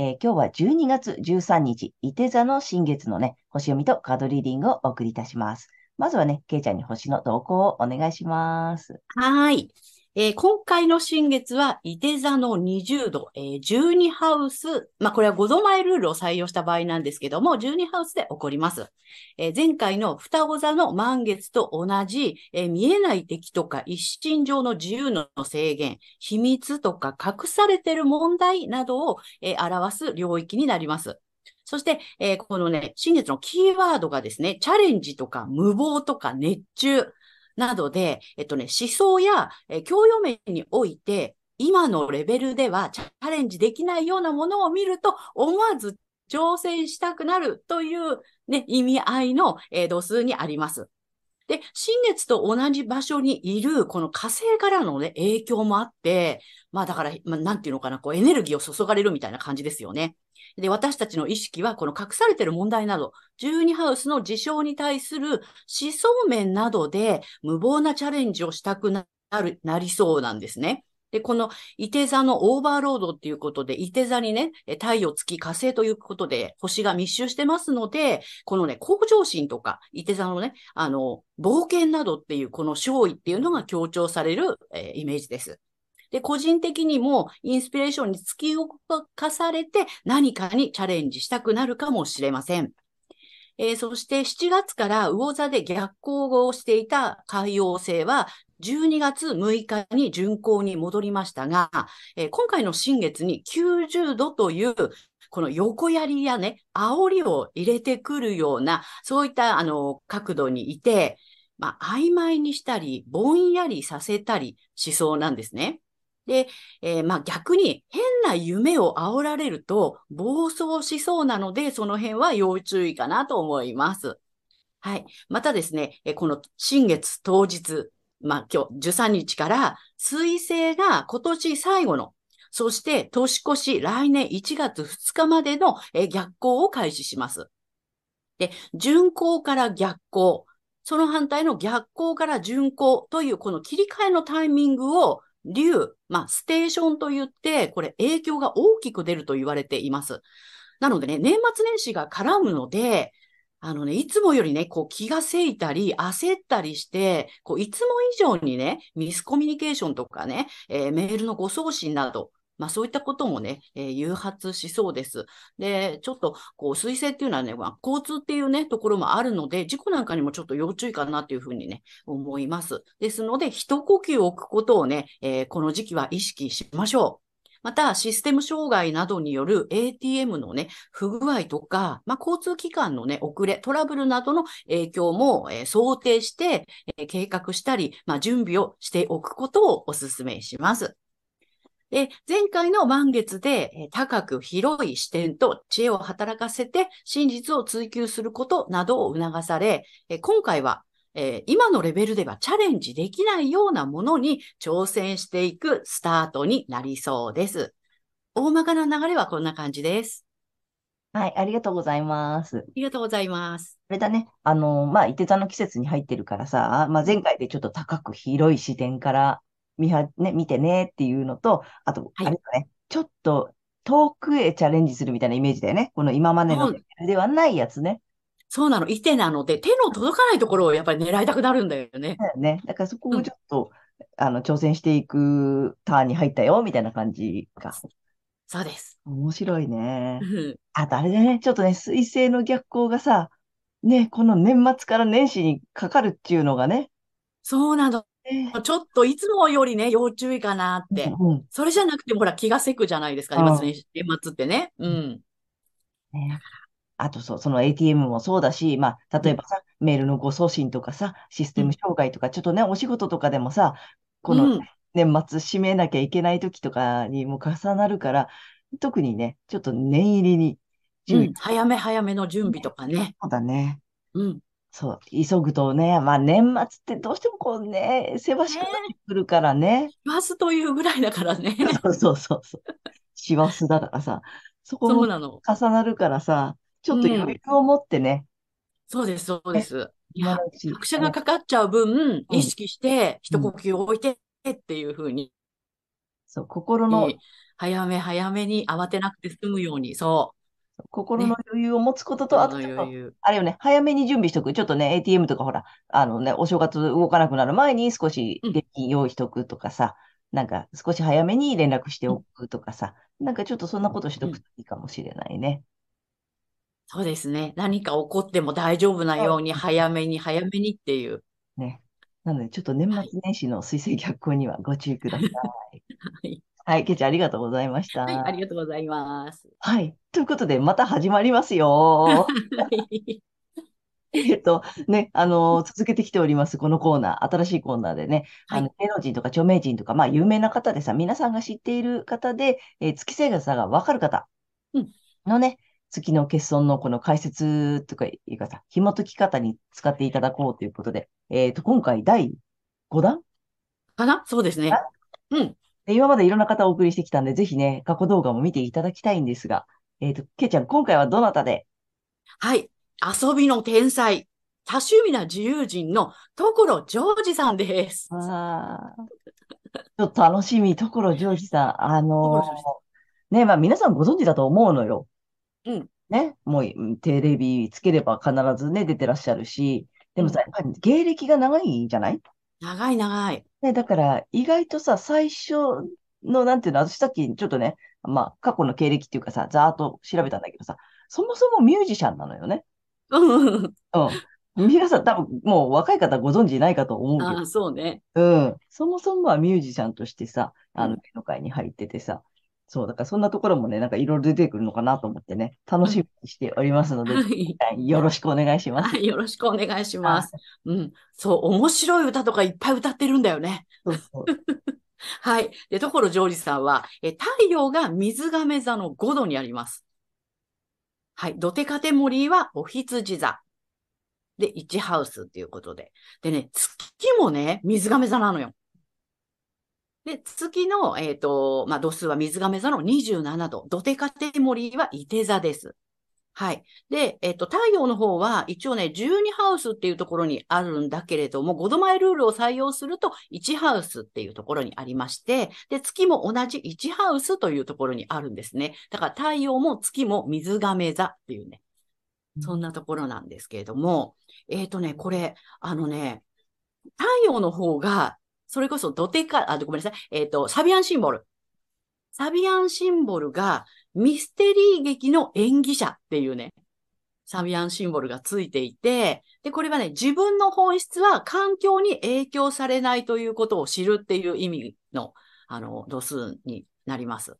えー、今日は12月13日、伊手座の新月のね、星読みとカードリーディングをお送りいたします。まずはね、けいちゃんに星の動向をお願いします。はい。えー、今回の新月は、伊手座の20度、えー、12ハウス、まあ、これは5度前ルールを採用した場合なんですけども、12ハウスで起こります。えー、前回の双子座の満月と同じ、えー、見えない敵とか一心上の自由の制限、秘密とか隠されてる問題などを、え、表す領域になります。そして、えー、このね、新月のキーワードがですね、チャレンジとか無謀とか熱中、などで、えっとね、思想や、え教養面において、今のレベルではチャレンジできないようなものを見ると、思わず挑戦したくなるというね、意味合いの、えー、度数にあります。で、新月と同じ場所にいる、この火星からのね、影響もあって、まあだから、まあ、なんていうのかな、こうエネルギーを注がれるみたいな感じですよね。で、私たちの意識は、この隠されている問題など、12ハウスの事象に対する思想面などで無謀なチャレンジをしたくなる、なりそうなんですね。で、この、伊手座のオーバーロードっていうことで、伊手座にね、太陽、月、火星ということで、星が密集してますので、このね、向上心とか、伊手座のね、あの、冒険などっていう、この勝利っていうのが強調される、えー、イメージです。で、個人的にもインスピレーションに突き動かされて何かにチャレンジしたくなるかもしれません。えー、そして7月から魚座で逆行をしていた海洋星は12月6日に巡行に戻りましたが、えー、今回の新月に90度というこの横槍やね、煽りを入れてくるような、そういったあの角度にいて、まあ、曖昧にしたり、ぼんやりさせたりしそうなんですね。で、えー、まあ逆に変な夢を煽られると暴走しそうなので、その辺は要注意かなと思います。はい。またですね、えこの新月当日、まあ今日13日から水星が今年最後の、そして年越し来年1月2日までの逆行を開始します。で、巡行から逆行、その反対の逆行から巡行というこの切り替えのタイミングを流、まあ、ステーションと言って、これ影響が大きく出ると言われています。なのでね、年末年始が絡むので、あのね、いつもよりね、こう気がせいたり、焦ったりして、こういつも以上にね、ミスコミュニケーションとかね、えー、メールの誤送信など、まあそういったこともね、えー、誘発しそうです。で、ちょっと、こう、水星っていうのはね、まあ、交通っていうね、ところもあるので、事故なんかにもちょっと要注意かなっていうふうにね、思います。ですので、一呼吸置くことをね、えー、この時期は意識しましょう。また、システム障害などによる ATM のね、不具合とか、まあ、交通機関のね、遅れ、トラブルなどの影響も、えー、想定して、えー、計画したり、まあ、準備をしておくことをお勧めします。で、前回の満月で高く広い視点と知恵を働かせて真実を追求することなどを促され、今回は今のレベルではチャレンジできないようなものに挑戦していくスタートになりそうです。大まかな流れはこんな感じです。はい、ありがとうございます。ありがとうございます。あれだね、あの、まあ、伊手座の季節に入ってるからさ、まあ、前回でちょっと高く広い視点から見は、ね、見てねっていうのと、あと、あれだね、ちょっと遠くへチャレンジするみたいなイメージだよね。この今までのではないやつね。そうなの。いてなので、手の届かないところをやっぱり狙いたくなるんだよね。だよね。だからそこをちょっと、うん、あの、挑戦していくターンに入ったよ、みたいな感じか。そうです。面白いね。あとあれだね、ちょっとね、水星の逆行がさ、ね、この年末から年始にかかるっていうのがね。そうなの。ねちょっといつもよりね、要注意かなって。うんうんそれじゃなくても、ほら、気がせくじゃないですか、うん年末年末ってね。うん。ねあとそう、その ATM もそうだし、まあ、例えばさ、メールの誤送信とかさ、システム障害とか、ちょっとね、お仕事とかでもさ、このうん。年末締めなきゃいけない時とかにも重なるから、特にね、ちょっと念入りにう。ん。早め早めの準備とかね。そうだね。うん。そう、急ぐとね、まあ年末ってどうしてもこうね、せわしくなってくるからね。言わずというぐらいだからね。そうそうそうそう。師走だからさ、そこも。重なるからさ、ちょっと余裕を持ってね、そうです、そうです。いや、がかかっちゃう分、うん意識して、一呼吸置いてっていうふうに、そう、心の、早め早めに慌てなくて済むように、そ心の余裕を持つことう。と、あそのと。あれよね、早めに準備しとく。ちょっとね、ATM とかほら、あのね、お正月動かなくなる前に少しうん現金用意しとくとかさ、なんか少し早めに連絡しておくとかさ、なんかちょっとそんなことしとくといいかもしれないね。そうですね。何か起こっても大丈夫なように、早めに早めにっていう。ね。なので、ちょっと年末年始の水星逆行にはご注意ください。はい。はい、ケイちゃんありがとうございました。はい、ありがとうございます。はい。ということで、また始まりますよ。はい えっと、ね、あの、続けてきております、このコーナー、新しいコーナーでね、はいあの、芸能人とか著名人とか、まあ、有名な方でさ、皆さんが知っている方で、えー月星座がわかる方うんのね、月の欠損のこの解説とかいうかさ、紐解き方に使っていただこうということで、えっと、今回第5弾かな？そうですね。うん。で今までいろんな方をお送りしてきたんで、ぜひね、過去動画も見ていただきたいんですが、えっと、けいちゃん、今回はどなたで？はい。遊びの天才、多趣味な自由人の所ジョージさんです。ああ、ちょっと楽しみ、所ジョージさん。あのーね、まあ皆さんご存知だと思うのよ。うん。ね、もううんテレビつければ必ずね、出てらっしゃるし、でもさ、やっぱり芸歴が長いじゃない？長い長い。ね、だから意外とさ、最初の、なんていうの、私さっきちょっとね、まあ過去の経歴っていうかさ、ざーっと調べたんだけどさ、そもそもミュージシャンなのよね。うん。うん。皆さん多分もう若い方ご存知ないかと思うけどああ、そうね。うん。そもそもはミュージシャンとしてさ、あの、うん芸能界に入っててさ、そう、だからそんなところもね、なんかいろいろ出てくるのかなと思ってね、楽しみにしておりますので、はい。よろしくお願いします。はい。よろしくお願いします。うん。そう、面白い歌とかいっぱい歌ってるんだよね。そうそう。はい。で、所ジョージさんは、え、太陽が水亀座の5度にあります。はい。ドテカテモリーはお羊座。で、1ハウスっていうことで。でね、月もね、水亀座なのよ。で、月の、えっ、と、まあ、度数は水亀座の27度。ドテカテモリーは伊手座です。はい。で、えっ、と、太陽の方は一応ね、12ハウスっていうところにあるんだけれども、5度前ルールを採用すると1ハウスっていうところにありまして、で、月も同じ1ハウスというところにあるんですね。だから太陽も月も水亀座っていうね、そんなところなんですけれども、えっ、とね、これ、あのね、太陽の方が、それこそドテカ、あ、ごめんなさい、えっ、と、サビアンシンボル。サビアンシンボルがミステリー劇の演技者っていうね、サビアンシンボルがついていて、で、これはね、自分の本質は環境に影響されないということを知るっていう意味の、あの、度数になります。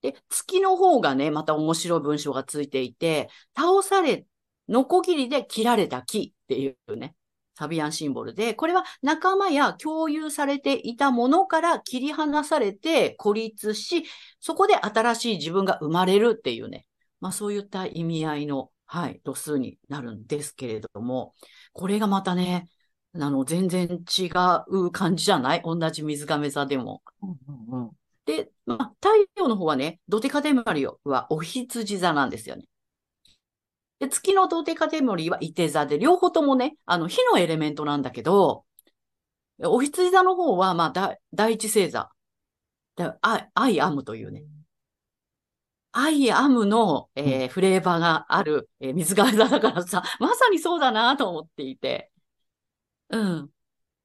で、月の方がね、また面白い文章がついていて、倒され、ノコギリで切られた木っていうね、サビアンシンボルで、これは仲間や共有されていたものから切り離されて孤立し、そこで新しい自分が生まれるっていうね、まあそういった意味合いの、はい、度数になるんですけれども、これがまたね、あの、全然違う感じじゃない？同じ水亀座でも。うんうんうんで、まあ、太陽の方はね、ドテカテモリはお羊座なんですよね。で、月のドテカテモリは伊手座で、両方ともね、あの、火のエレメントなんだけど、牡羊座の方は、まあ、だ第一星座。で I I am というね。 I am の、えーフレーバーがある、えー水瓶座だからさ、まさにそうだなと思っていて。うん。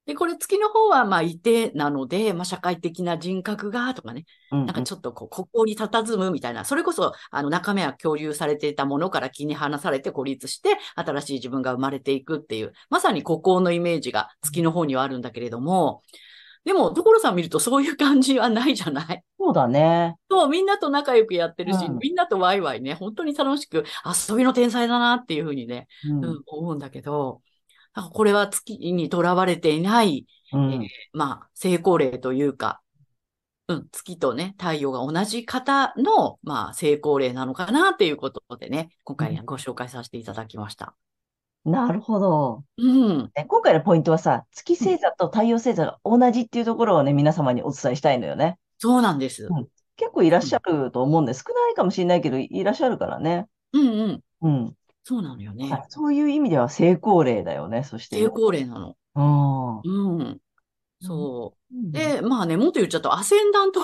で、これ月の方は、まあ、射手なので、まあ、社会的な人格が、とかね、うんなんかちょっとこう、ここに佇むみたいな、それこそ、あの、中身は共有されていたものから切り離されて孤立して、新しい自分が生まれていくっていう、まさに孤高のイメージが月の方にはあるんだけれども、でも、所さん見るとそういう感じはないじゃない？そうだね。そう、みんなと仲良くやってるし、うん。みんなとワイワイね、本当に楽しく、遊びの天才だなっていうふうにね、うん。うん、思うんだけど、これは月にとらわれていない、うんえーまあ、成功例というか、うん、月とね、太陽が同じ方の、まあ、成功例なのかなっていうことでね、今回ご紹介させていただきました。なるほど。うん。ね今回のポイントはさ、月星座と太陽星座が同じっていうところをね、皆様にお伝えしたいのよね。そうなんです。うん結構いらっしゃると思うんで、少ないかもしれないけど、いらっしゃるからね。うんうん。うん。そうなのよはいね。そういう意味では成功例だよね、そして。成功例なの。うん。うん。そう。うんで、まあね、もっと言っちゃうと、アセンダント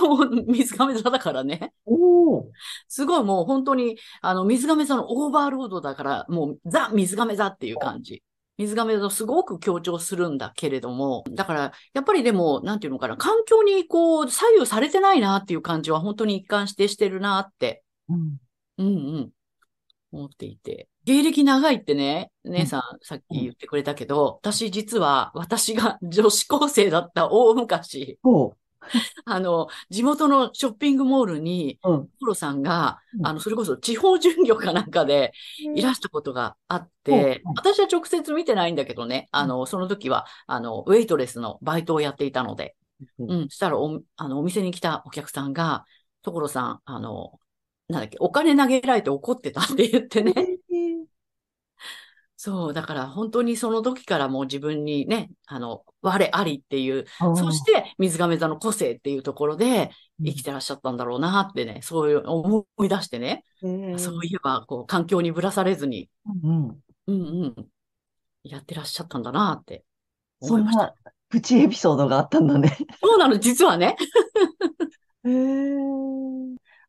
水亀座だからね。おお。すごいもう本当に、あの、水亀座のオーバーロードだから、もうザ・水亀座っていう感じ。水亀座をすごく強調するんだけれども、だから、やっぱりでも、なんていうのかな、環境にこう、左右されてないなっていう感じは本当に一貫してしてるなって、うん。うんうん、思っていて。芸歴長いってね、姉さんさっき言ってくれたけど、私実は、私が女子高生だった大昔、そ あの、地元のショッピングモールに、う。うん。コロさんが、うん。あの、それこそ地方巡業かなんかでいらしたことがあってう。ん、私は直接見てないんだけどね、あの、その時は、あの、ウェイトレスのバイトをやっていたので、うん。うん、したらお、あの、お店に来たお客さんが、所さん、あの、なんだっけ、お金投げられて怒ってたって言ってね。そう、だから本当にその時からもう自分にね、あの、我ありっていう、そして水亀座の個性っていうところで生きてらっしゃったんだろうなってね、そういう思い出してね、てそういえば、こう、環境にぶらされずに、うん。うんうん、やってらっしゃったんだなって思いました。なプチエピソードがあったんだね。そうなの、実はね。へえ。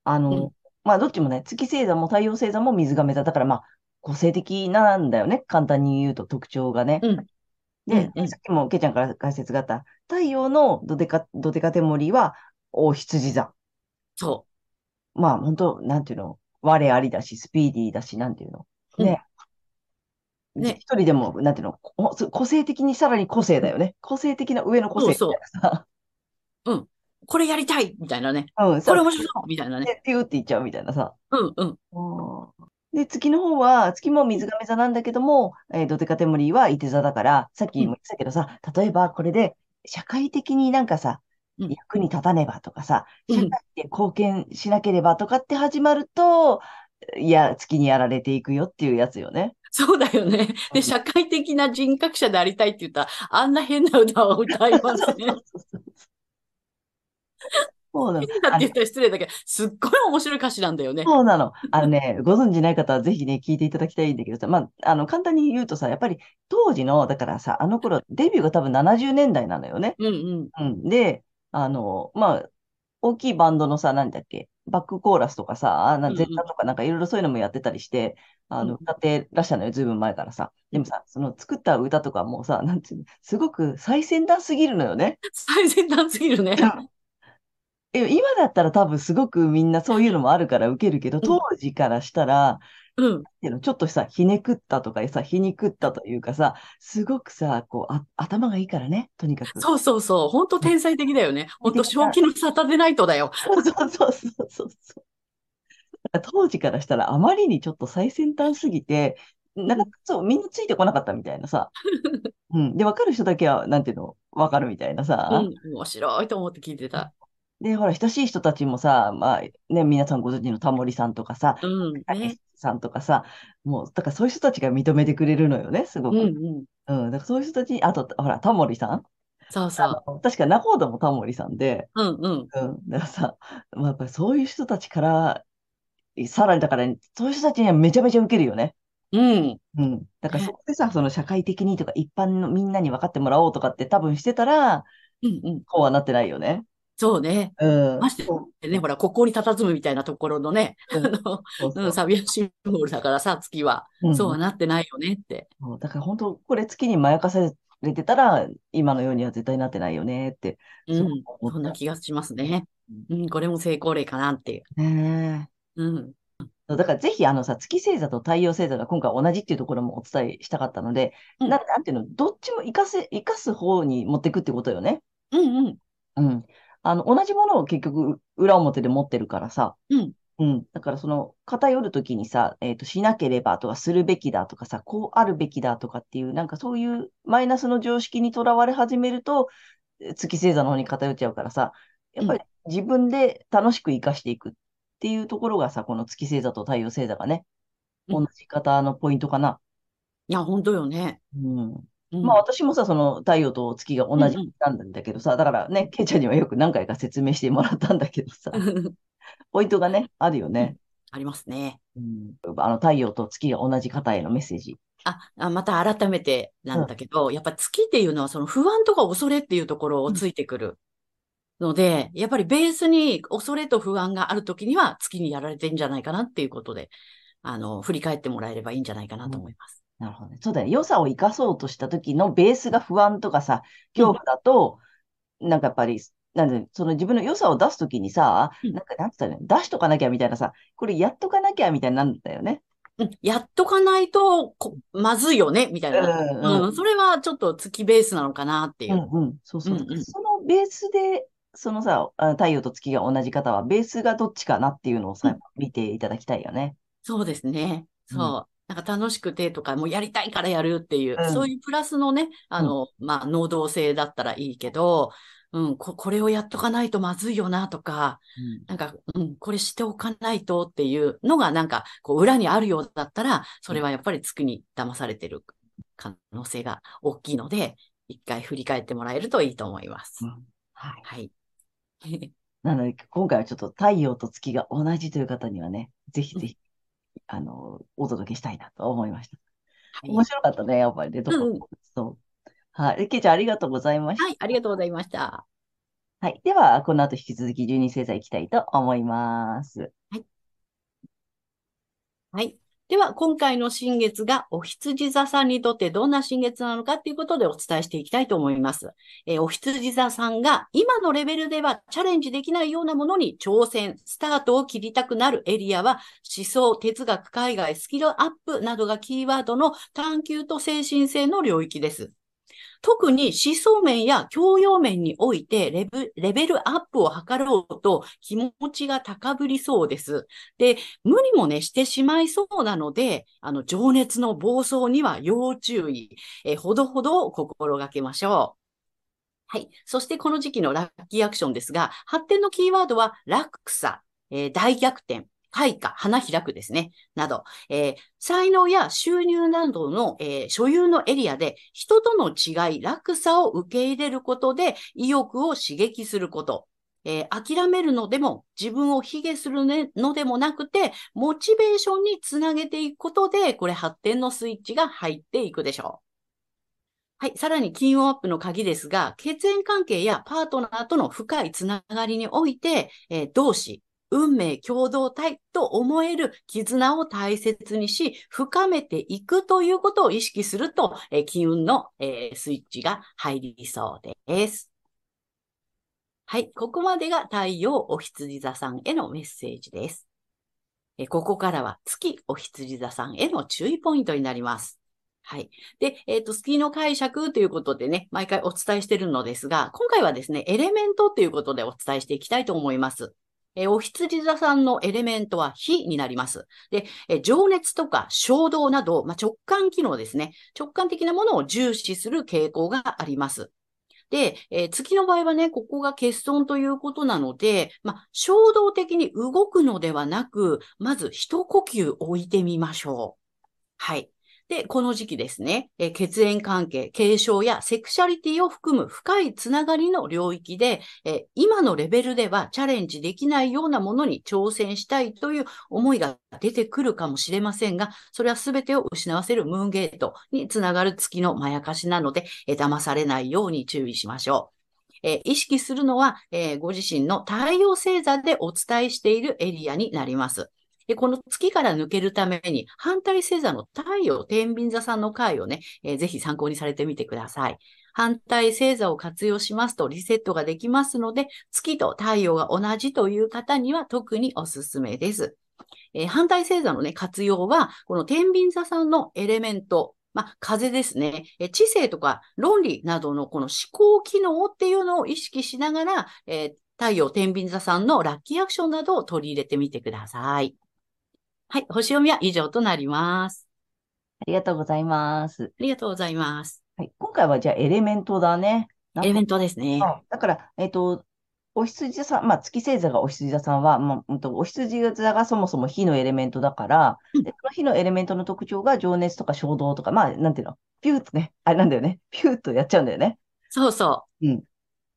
あの、うんまあ、どっちもね、月星座も太陽星座も水亀座だから、まあ、個性的なんだよね。簡単に言うと特徴がね。うんで、うんうんさっきもけいちゃんから解説があった、太陽のドデカ、ドデカテモリは、大羊座。そまあ、本当なんていうの、我ありだし、スピーディーだし、なんていうの？うんね。ね一人でも、なんていうの、こ個性的にさらに個性だよね。個性的な上の個性みたいなさ。う。これやりたいみたいなね。うん、これ面白そうみたいなね。でピューって言っちゃうみたいなさ。うんうん。で、月の方は、月も水亀座なんだけども、えードテカテモリーは伊手座だから、さっきも言ってたけどさ、例えばこれで社会的になんかさ、うん役に立たねばとかさ、うん社会で貢献しなければとかって始まると、いや、月にやられていくよっていうやつよね。そうだよね。うで、ん社会的な人格者でありたいって言ったら、あんな変な歌を歌いません。変そうなの。だって言ったら失礼だけど、すっごい面白い歌詞なんだよね。そうなの。あのね、ご存知ない方はぜひね、聞いていただきたいんだけどさ、まあ、あの、簡単に言うとさ、やっぱり当時の、だからさ、あの頃、デビューが多分70年代なのよね。うんうん。うん。で、あの、まあ、大きいバンドのさ、なんだっけ、バックコーラスとかさ、なうんうんゼッタとかなんかいろいろそういうのもやってたりして、あの、うん歌ってらっしゃるのよ、ずいぶん前からさ。でもさ、その作った歌とかもさ、なんていうの、すごく最先端すぎるのよね。最先端すぎるね。え今だったら多分すごくみんなそういうのもあるから受けるけど、当時からしたら、うん。っていうのちょっとさ、ひねくったとかさ、ひにくったというかさ、すごくさ、こう、あ、頭がいいからね、とにかく。そうそうそう。本当天才的だよね。本当正気のサタデーナイトだよ。そうそうそうそうそう当時からしたらあまりにちょっと最先端すぎて、なんかそう、みんなついてこなかったみたいなさ。うん。で、わかる人だけは、なんていうの、わかるみたいなさ。うん。面白いと思って聞いてた。で、ほら、親しい人たちもさ、まあ、ね、皆さんご存知のタモリさんとかさ、うん。ねたけし。さんとかさ、もう、だからそういう人たちが認めてくれるのよね、すごうんく。うん。うん。だからそういう人たちに、あと、ほら、タモリさんそうそう。確か仲人もタモリさんで、うんうん。うん。だからさ、まあ、やっぱりそういう人たちから、さらにだから、そういう人たちにはめちゃめちゃ受けるよね。うん。うん。だからねそこでさ、その社会的にとか一般のみんなに分かってもらおうとかって多分してたら、うんうん。こうはなってないよね。そうね。うん。ましてね、ほら、ここに佇むみたいなところのね、うんサビアシンボルだからさ、月は。うんそうはなってないよねって。そうだから本当、これ月にまやかされれてたら、今のようには絶対なってないよねって。うん。そんな気がしますね。うん、これも成功例かなっていう。ねうん。えだからぜひあのさ、月星座と太陽星座が今回同じっていうところもお伝えしたかったので、うんななんていうの、どっちも活かせ、活かす方に持っていくってことよね。うんうん。うん。あの、同じものを結局裏表で持ってるからさ。うん。うん。だからその偏るときにさ、えっと、しなければとかするべきだとかさ、こうあるべきだとかっていう、なんかそういうマイナスの常識にとらわれ始めると、え月星座の方に偏っちゃうからさ、やっぱり自分で楽しく生かしていくっていうところがさ、この月星座と太陽星座がね、うん同じ方のポイントかな。いや、本当よね。うん。うんまあ私もさ、その太陽と月が同じなんだけどさ、だからね、ケイちゃんにはよく何回か説明してもらったんだけどさ、ポイントがね、あるよね。ありますね。うん、あの太陽と月が同じ方へのメッセージ。あ、あまた改めてなんだけど、やっぱ月っていうのはその不安とか恐れっていうところをついてくるので、やっぱりベースに恐れと不安があるときには月にやられてんじゃないかなっていうことで、あの、振り返ってもらえればいいんじゃないかなと思います。なるほどね。そうだよね。良さを生かそうとした時のベースが不安とかさ、恐怖だと、なんかやっぱり、なんで、その自分の良さを出すときにさ、うんなんか、なんつったらいいの？出しとかなきゃみたいなさ、これやっとかなきゃみたいになるんだよね。うんやっとかないとこ、まずいよね、みたいな。うんうん、それはちょっと月ベースなのかなっていうう。んうん。そうそう。うんうんそのベースで、そのさ、あ太陽と月が同じ方は、ベースがどっちかなっていうのをさ、うん見ていただきたいよね。そうですね。うんそう。なんか楽しくてとか、もうやりたいからやるっていう、うんそういうプラスのね、あの、まあ、能動性だったらいいけど、うん、こ、これをやっとかないとまずいよなとか、なんか、うん、これしておかないとっていうのが、なんか、こう、裏にあるようだったら、それはやっぱり月に騙されてる可能性が大きいので、一回振り返ってもらえるといいと思います。うんはい。はい。なので、今回はちょっと太陽と月が同じという方にはね、ぜひぜひ、あの、お届けしたいなと思いました。面はい。白かったね、やっぱりね、どこうんそう。はい。けいちゃん、ありがとうございました。はい、ありがとうございました。はい。では、この後引き続き12星座いきたいと思います。はい。では、今回の新月がお羊座さんにとってどんな新月なのかということでお伝えしていきたいと思います。えーお羊座さんが今のレベルではチャレンジできないようなものに挑戦、スタートを切りたくなるエリアは思想、哲学、海外、スキルアップなどがキーワードの探求と精神性の領域です。特に思想面や教養面においてレベレベルアップを図ろうと気持ちが高ぶりそうです。で、無理もね、してしまいそうなので、あの、情熱の暴走には要注意、えほどほど心がけましょう。はい。そしてこの時期のラッキーアクションですが、発展のキーワードは落差、えー大逆転、開花、花開くですね、など、えー才能や収入などの、えー所有のエリアで人との違い、落差を受け入れることで意欲を刺激すること。えー諦めるのでも、自分を卑下するのでもなくて、モチベーションにつなげていくことで、これ発展のスイッチが入っていくでしょう。はい。さらに、金運アップの鍵ですが、血縁関係やパートナーとの深いつながりにおいて、えー同志、運命共同体と思える絆を大切にし、深めていくということを意識すると、えー金運の、えースイッチが入りそうです。はい。ここまでが太陽お羊座さんへのメッセージです。えーここからは月お羊座さんへの注意ポイントになります。はい。で、えっ、と、月の解釈ということでね、毎回お伝えしてるのですが、今回はですね、エレメントということでお伝えしていきたいと思います。えーお羊座さんのエレメントは火になります。で、え情熱とか衝動など、まあ、直感機能ですね。直感的なものを重視する傾向があります。で、えー月の場合はね、ここが欠損ということなので、まあ、衝動的に動くのではなく、まず一呼吸置いてみましょう。はい。で、この時期ですね、え血縁関係、継承やセクシャリティを含む深いつながりの領域で、え今のレベルではチャレンジできないようなものに挑戦したいという思いが出てくるかもしれませんが、それは全てを失わせるムーンゲートにつながる月のまやかしなので、えー騙されないように注意しましょう。え意識するのは、えご自身の太陽星座でお伝えしているエリアになります。で、この月から抜けるために、反対星座の太陽、天秤座さんの回をね、えーぜひ参考にされてみてください。反対星座を活用しますとリセットができますので、月と太陽が同じという方には特におすすめです。えー反対星座のね、活用は、この天秤座さんのエレメント、まあ、風ですね。え知性とか論理などのこの思考機能っていうのを意識しながら、えー太陽天秤座さんのラッキーアクションなどを取り入れてみてください。はい。星読みは以上となります。ありがとうございます。ありがとうございます。はい、今回はじゃあエレメントだね。エレメントですね。うんだから、えっと、お羊座さん、まあ、月星座がお羊座さんは、まあ、お羊座がそもそも火のエレメントだから、うんで、その火のエレメントの特徴が情熱とか衝動とか、まあ、なんていうの、ピューッとね、あれなんだよね、ピューッとやっちゃうんだよね。そうそうん。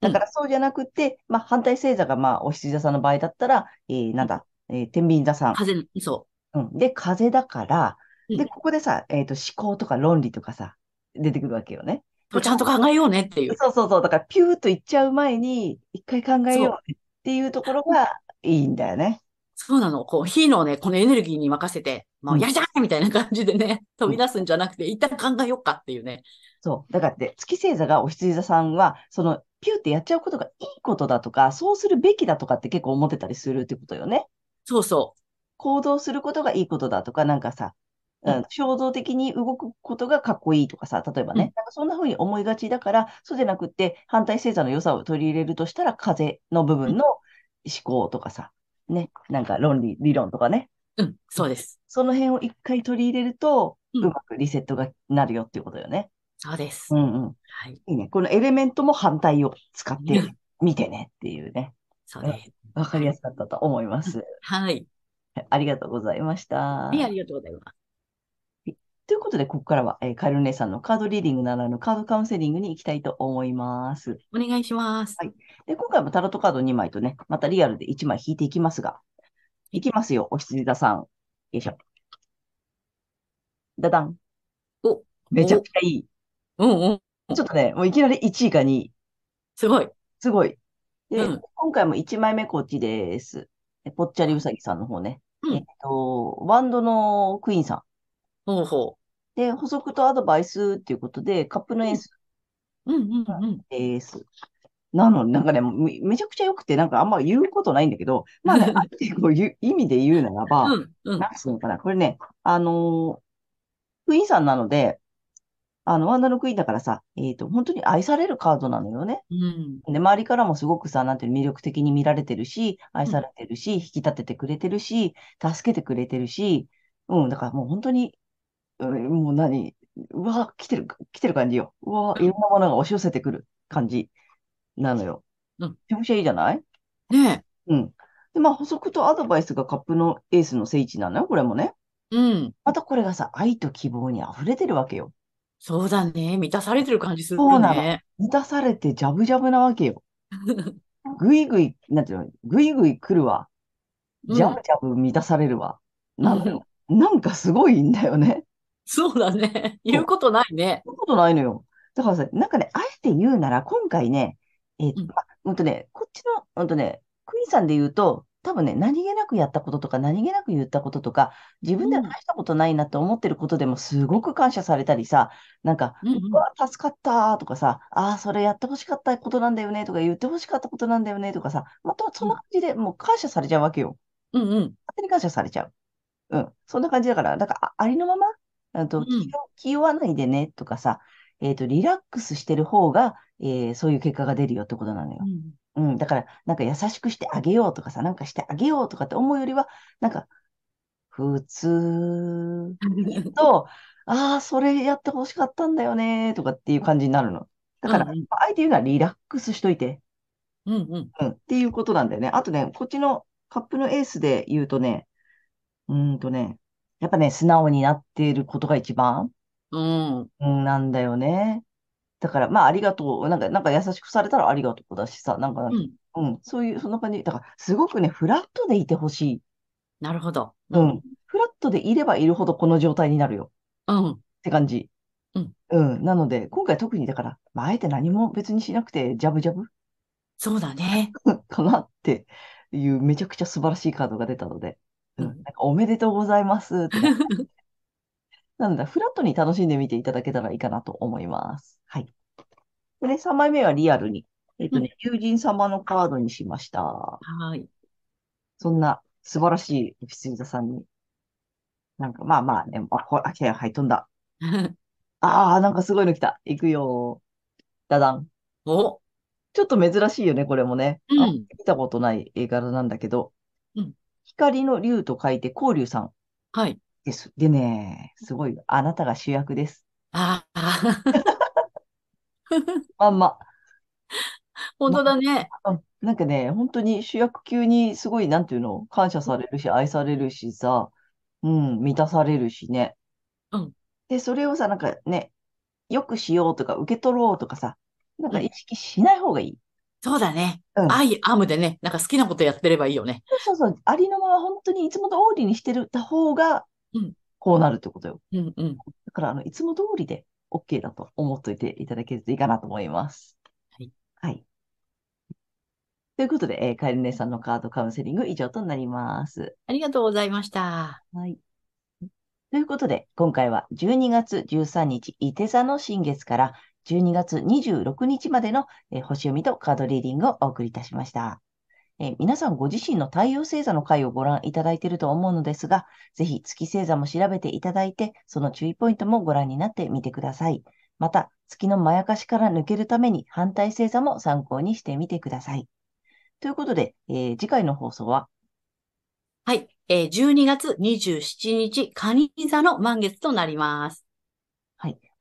だからそうじゃなくて、まあ、反対星座が、まあ、お羊座さんの場合だったら、えーなんだ、えー天秤座さう。ん。風の、そうん。で、風だから、うんで、ここでさ、えっと、思考とか論理とかさ、出てくるわけよね。う。ちゃんと考えようねっていう。そうそうそう。だから、ピューッといっちゃう前に、一回考えようねっていうところがいいんだよね。そうなの。こう、火のね、このエネルギーに任せて、もううんやりたいみたいな感じでね、飛び出すんじゃなくて、一旦考えようかっていうね。そう。だからで、月星座がお羊座さんは、その、ピューってやっちゃうことがいいことだとか、そうするべきだとかって結構思ってたりするってことよね。そうそ行動することがいいことだとか、なんかさ、うんうん衝動的に動くことがかっこいいとかさ、例えばね、うんなんかそんな風に思いがちだから、そうじゃなくって、反対星座の良さを取り入れるとしたら、風の部分の思考とかさ、ね、なんか論理、理論とかね、う。うん、そうです。その辺を一回取り入れると、ううんまくリセットがなるよっていうことよね。そうです。うんうん。はい。いいね。このエレメントも反対を使ってうんみてねっていうね。そうです。わかりやすかったと思います。はい。ありがとうございました。はい、ありがとうございます。ということで、ここからは、えーカエル姉さんのカードリーディングならぬカードカウンセリングに行きたいと思います。お願いします。はいで、今回もタロットカード2枚とね、またリアルで1枚引いていきますが、いきますよ、お羊座さん。よいしょ。ダダン。おめちゃくちゃいい。うんうん。ちょっとね、もういきなり1位か2位。すごい。すごい。で、うん今回も1枚目こっちです。えぽっちゃりうさぎさんの方ね。うんえっと、ワンドのクイーンさん。ほうほで、補足とアドバイスっていうことで、カップのエースう。うんうんうん。です。なの、なんかね、めめちゃくちゃ良くて、なんかあんま言うことないんだけど、まあね、あえてこういう意味で言うならば、うんうん。なんつうのかな、これね、あのークイーンさんなので、あの、ワンダのクイーンだからさ、えっと、本当に愛されるカードなのよね。うん。で、周りからもすごくさ、なんていうの魅力的に見られてるし、愛されてるし、引き立ててくれてるし、助けてくれてるし、うん、だからもう本当に、うん、もう何、うわ、来てる、来てる感じよ。うわ、いろんなものが押し寄せてくる感じなのよ。うんめちゃくちゃいいじゃない？ねうん。で、まあ、補足とアドバイスがカップのエースの聖地なのよ、これもね。え。うん。またこれがさ、愛と希望に溢れてるわけよ。そうだね。満たされてる感じするそうなのね。満たされてジャブジャブなわけよ。ぐいぐい、なんていうの、ぐいぐい来るわ。ジャブジャブ満たされるわ。なのよ。なんかすごいんだよね。そうだね。言うことないね。そんなことないのよ。だからさ、なんかね、あえて言うなら、今回ね、えっと、うんまんとね、こっちの、うんとね、クイーンさんで言うと、多分ね、何気なくやったこととか、何気なく言ったこととか、自分では大したことないなって思ってることでもすごく感謝されたりさ、なんか、うんうんうわ、助かったとかさ、ああ、それやってほしかったことなんだよねとか、言ってほしかったことなんだよねとかさ、またそんな感じでもう感謝されちゃうわけよ。うんうん。勝手に感謝されちゃう。うん。そんな感じだから、だから、あありのまま、あとうん気を気負わないでねとかさ、えっと、リラックスしてる方が、えーそういう結果が出るよってことなのよ。うん。だから、なんか優しくしてあげようとかさ、なんかしてあげようとかって思うよりは、なんか、普通と、ああ、それやってほしかったんだよね、とかっていう感じになるの。だから、うんうんあえて言うのはリラックスしといて、うんうん。うん、っていうことなんだよね。あとね、こっちのカップのエースで言うとね、うーんとね、やっぱね、素直になっていることが一番、うん。うん、なんだよね。だから、まあ、ありがとう。なんか、なんか優しくされたらありがとうだしさ、なんか、うん。うん、そういう、そんな感じ。だから、すごくね、フラットでいてほしい。なるほど。うん。フラットでいればいるほどこの状態になるよ。うん。って感じ。うん。うん。なので、今回特にだから、まあ、あえて何も別にしなくて、ジャブジャブ？そうだね。かなっていう、めちゃくちゃ素晴らしいカードが出たので、うん、なんかおめでとうございますって。なので、フラットに楽しんでみていただけたらいいかなと思います。はい。でね、3枚目はリアルに。えっとね、友人様のカードにしました。はい。そんな素晴らしいオフィスユーザーさんに。なんか、まあまあね、あ、これ、あ、いやはい、飛んだ。ああ、なんかすごいの来た。行くよ。ダダン。お、ちょっと珍しいよね、これもね。あうん。見たことない絵柄なんだけど。うん光の竜と書いて、光竜さんはい。です。でね、すごい、あなたが主役です。ああ、まんま。本当だね。うんなんかね、本当に主役級にすごい、なんていうの、感謝されるし、愛されるしさ、うん、満たされるしね。うんで、それをさ、なんかね、よくしようとか、受け取ろうとかさ、なんかうん意識しない方がいい。そうだね。うん。アイアムでね、なんか好きなことやってればいいよね。そうそう、ありのまま本当にいつも通りにしてるた方がうん、こうなるってことよ。うんうん。だから、あの、いつも通りで OK だと思っといていただけるといいかなと思います。はい。はい。ということで、えー、カエル姉さんのカードカウンセリング以上となります。ありがとうございました。はい。ということで、今回は12月13日、伊手座の新月から12月26日までの、えー星読みとカードリーディングをお送りいたしました。え皆さんご自身の太陽星座の回をご覧いただいていると思うのですが、ぜひ月星座も調べていただいて、その注意ポイントもご覧になってみてください。また、月のまやかしから抜けるために反対星座も参考にしてみてください。ということで、えー次回の放送ははい。えー12月27日、蟹座の満月となります。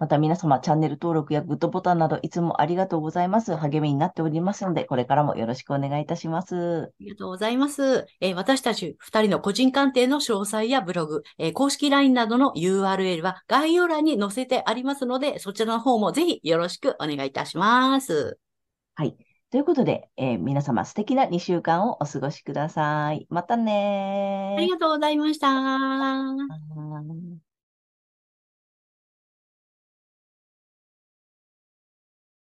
はい。また皆様、チャンネル登録やグッドボタンなどいつもありがとうございます。励みになっておりますので、これからもよろしくお願いいたします。ありがとうございます。えー私たち二人の個人鑑定の詳細やブログ、えー公式 LINE などの URL は概要欄に載せてありますので、そちらの方もぜひよろしくお願いいたします。はい。ということで、えー皆様素敵な2週間をお過ごしください。またねーありがとうございました。